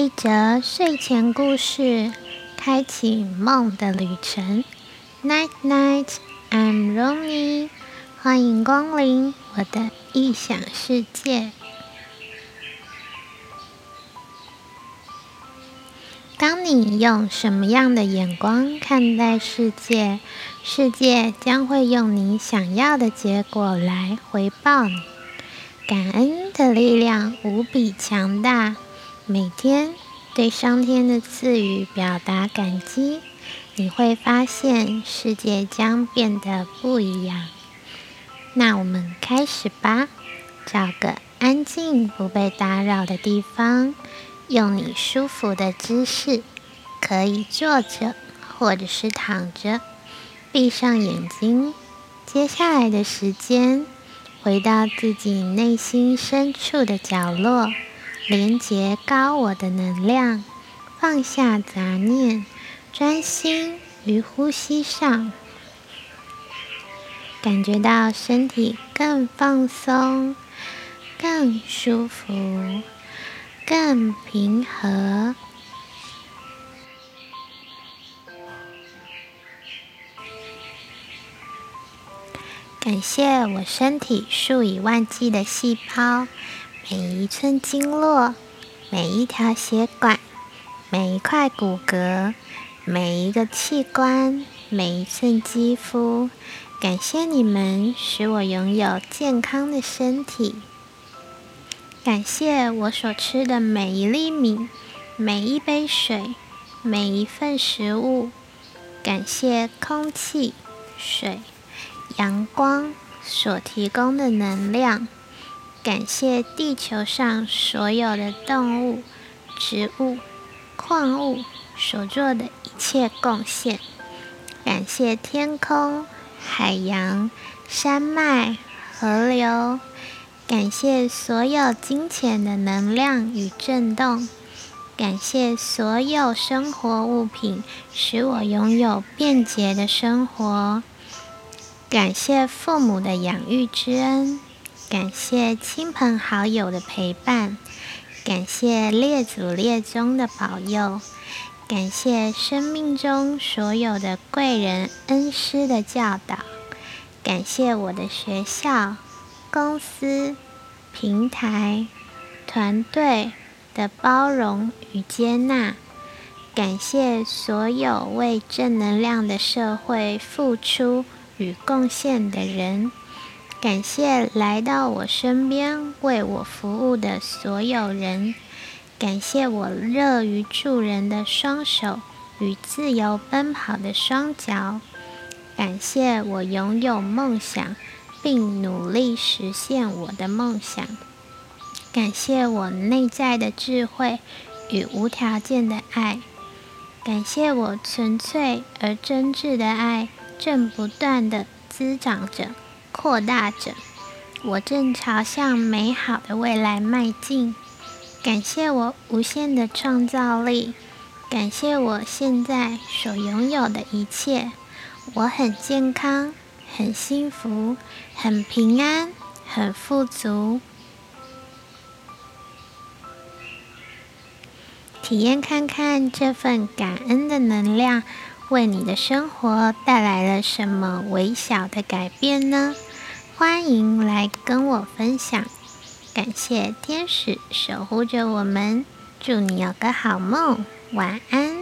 一则睡前故事，开启梦的旅程。Night night, I'm Ronnie，欢迎光临我的异想世界。当你用什么样的眼光看待世界，世界将会用你想要的结果来回报你。感恩的力量无比强大。每天对上天的赐予表达感激，你会发现世界将变得不一样。那我们开始吧，找个安静不被打扰的地方，用你舒服的姿势，可以坐着或者是躺着，闭上眼睛。接下来的时间，回到自己内心深处的角落。连接高我的能量，放下杂念，专心于呼吸上，感觉到身体更放松、更舒服、更平和。感谢我身体数以万计的细胞。每一寸经络，每一条血管，每一块骨骼，每一个器官，每一寸肌肤，感谢你们使我拥有健康的身体。感谢我所吃的每一粒米，每一杯水，每一份食物。感谢空气、水、阳光所提供的能量。感谢地球上所有的动物、植物、矿物所做的一切贡献。感谢天空、海洋、山脉、河流。感谢所有金钱的能量与震动。感谢所有生活物品，使我拥有便捷的生活。感谢父母的养育之恩。感谢亲朋好友的陪伴，感谢列祖列宗的保佑，感谢生命中所有的贵人恩师的教导，感谢我的学校、公司、平台、团队的包容与接纳，感谢所有为正能量的社会付出与贡献的人。感谢来到我身边为我服务的所有人，感谢我乐于助人的双手与自由奔跑的双脚，感谢我拥有梦想并努力实现我的梦想，感谢我内在的智慧与无条件的爱，感谢我纯粹而真挚的爱正不断的滋长着。扩大着，我正朝向美好的未来迈进。感谢我无限的创造力，感谢我现在所拥有的一切。我很健康，很幸福，很平安，很富足。体验看看这份感恩的能量，为你的生活带来了什么微小的改变呢？欢迎来跟我分享，感谢天使守护着我们，祝你有个好梦，晚安。